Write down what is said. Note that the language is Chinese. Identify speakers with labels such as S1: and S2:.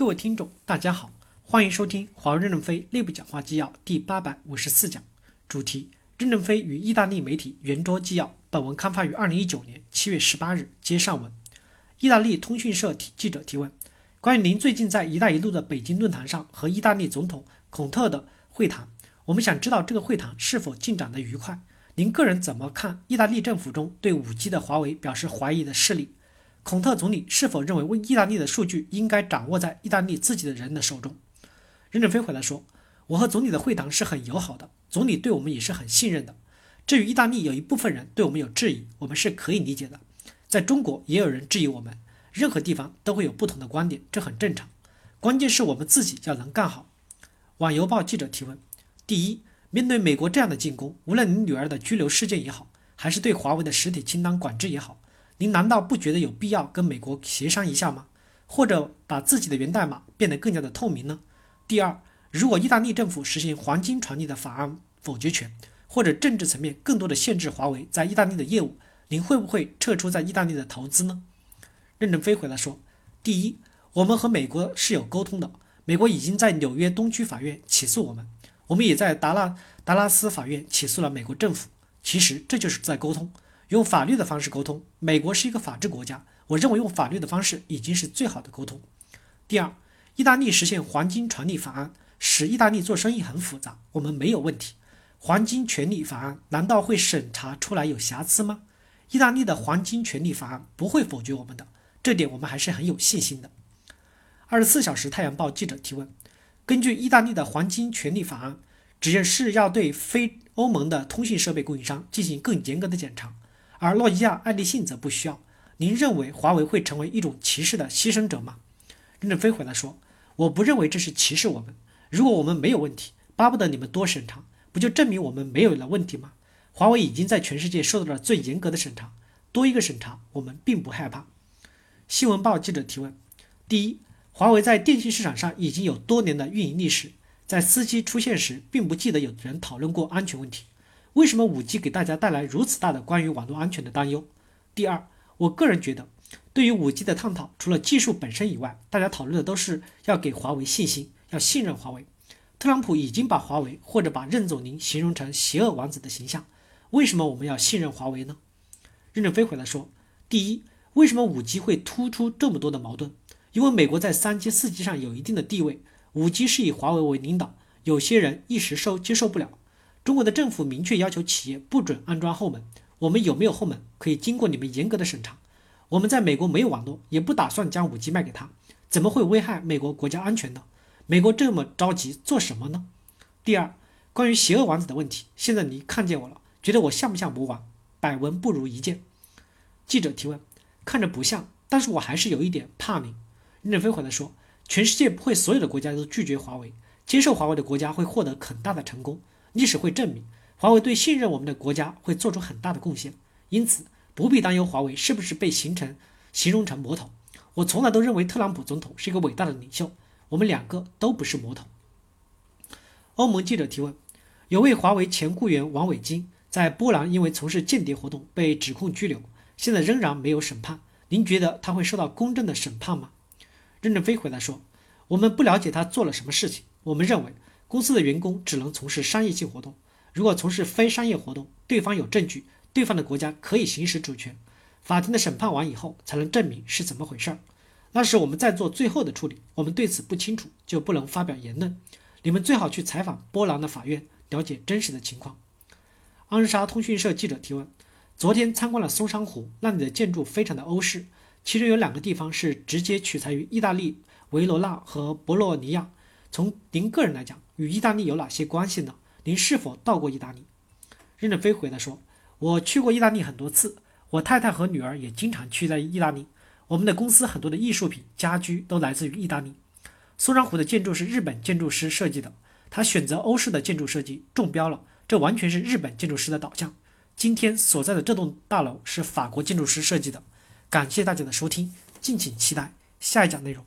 S1: 各位听众，大家好，欢迎收听华为任正非内部讲话纪要第八百五十四讲，主题：任正非与意大利媒体圆桌纪要。本文刊发于二零一九年七月十八日。接上文，意大利通讯社提记者提问：关于您最近在“一带一路”的北京论坛上和意大利总统孔特的会谈，我们想知道这个会谈是否进展的愉快？您个人怎么看意大利政府中对五 G 的华为表示怀疑的势力？孔特总理是否认为为意大利的数据应该掌握在意大利自己的人的手中？任正非回答说：“我和总理的会谈是很友好的，总理对我们也是很信任的。至于意大利有一部分人对我们有质疑，我们是可以理解的。在中国也有人质疑我们，任何地方都会有不同的观点，这很正常。关键是我们自己要能干好。”网邮报记者提问：第一，面对美国这样的进攻，无论你女儿的拘留事件也好，还是对华为的实体清单管制也好。您难道不觉得有必要跟美国协商一下吗？或者把自己的源代码变得更加的透明呢？第二，如果意大利政府实行黄金传递的法案否决权，或者政治层面更多的限制华为在意大利的业务，您会不会撤出在意大利的投资呢？任正非回答说：第一，我们和美国是有沟通的，美国已经在纽约东区法院起诉我们，我们也在达拉达拉斯法院起诉了美国政府。其实这就是在沟通。用法律的方式沟通，美国是一个法治国家，我认为用法律的方式已经是最好的沟通。第二，意大利实现黄金传递法案，使意大利做生意很复杂，我们没有问题。黄金权利法案难道会审查出来有瑕疵吗？意大利的黄金权利法案不会否决我们的，这点我们还是很有信心的。二十四小时太阳报记者提问：根据意大利的黄金权利法案，只是要对非欧盟的通信设备供应商进行更严格的检查。而诺基亚、爱立信则不需要。您认为华为会成为一种歧视的牺牲者吗？任正非回答说：“我不认为这是歧视我们。如果我们没有问题，巴不得你们多审查，不就证明我们没有了问题吗？华为已经在全世界受到了最严格的审查，多一个审查，我们并不害怕。”新闻报记者提问：第一，华为在电信市场上已经有多年的运营历史，在司机出现时，并不记得有人讨论过安全问题。为什么五 G 给大家带来如此大的关于网络安全的担忧？第二，我个人觉得，对于五 G 的探讨，除了技术本身以外，大家讨论的都是要给华为信心，要信任华为。特朗普已经把华为或者把任总您形容成邪恶王子的形象，为什么我们要信任华为呢？任正非回来说：第一，为什么五 G 会突出这么多的矛盾？因为美国在三 G、四 G 上有一定的地位，五 G 是以华为为领导，有些人一时受接受不了。中国的政府明确要求企业不准安装后门，我们有没有后门可以经过你们严格的审查。我们在美国没有网络，也不打算将五 G 卖给他，怎么会危害美国国家安全呢？美国这么着急做什么呢？第二，关于邪恶王子的问题，现在你看见我了，觉得我像不像魔王？百闻不如一见。记者提问，看着不像，但是我还是有一点怕你。任正非回答说，全世界不会所有的国家都拒绝华为，接受华为的国家会获得很大的成功。历史会证明，华为对信任我们的国家会做出很大的贡献，因此不必担忧华为是不是被形成形容成魔头。我从来都认为特朗普总统是一个伟大的领袖，我们两个都不是魔头。欧盟记者提问：有位华为前雇员王伟金在波兰因为从事间谍活动被指控拘留，现在仍然没有审判，您觉得他会受到公正的审判吗？任正非回答说：我们不了解他做了什么事情，我们认为。公司的员工只能从事商业性活动，如果从事非商业活动，对方有证据，对方的国家可以行使主权，法庭的审判完以后才能证明是怎么回事儿。那时我们在做最后的处理，我们对此不清楚，就不能发表言论。你们最好去采访波兰的法院，了解真实的情况。安莎通讯社记者提问：昨天参观了松山湖，那里的建筑非常的欧式，其中有两个地方是直接取材于意大利维罗纳和博洛尼亚。从您个人来讲，与意大利有哪些关系呢？您是否到过意大利？任正非回答说：“我去过意大利很多次，我太太和女儿也经常去在意大利。我们的公司很多的艺术品、家居都来自于意大利。松山湖的建筑是日本建筑师设计的，他选择欧式的建筑设计中标了，这完全是日本建筑师的导向。今天所在的这栋大楼是法国建筑师设计的。感谢大家的收听，敬请期待下一讲内容。”